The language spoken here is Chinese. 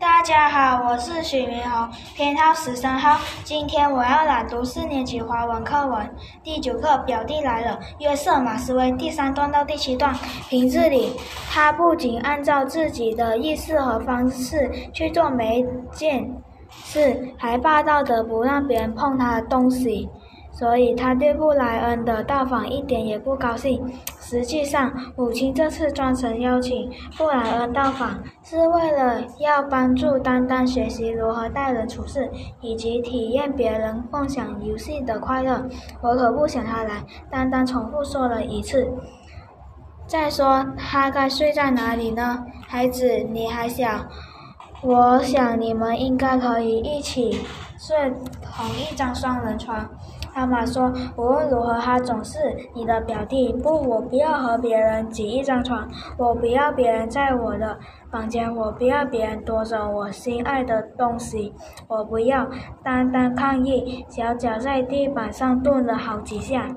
大家好，我是许明宏，编号十三号。今天我要朗读四年级华文课文第九课《表弟来了》。约瑟马斯威第三段到第七段。平日里，他不仅按照自己的意思和方式去做每件事，还霸道的不让别人碰他的东西。所以他对布莱恩的到访一点也不高兴。实际上，母亲这次专程邀请布莱恩到访，是为了要帮助丹丹学习如何待人处事，以及体验别人共享游戏的快乐。我可不想他来，丹丹重复说了一次。再说，他该睡在哪里呢？孩子，你还小，我想你们应该可以一起睡同一张双人床。妈妈说：“无论如何，他总是你的表弟。不，我不要和别人挤一张床。我不要别人在我的房间。我不要别人夺走我心爱的东西。我不要。”丹丹抗议，小脚在地板上顿了好几下。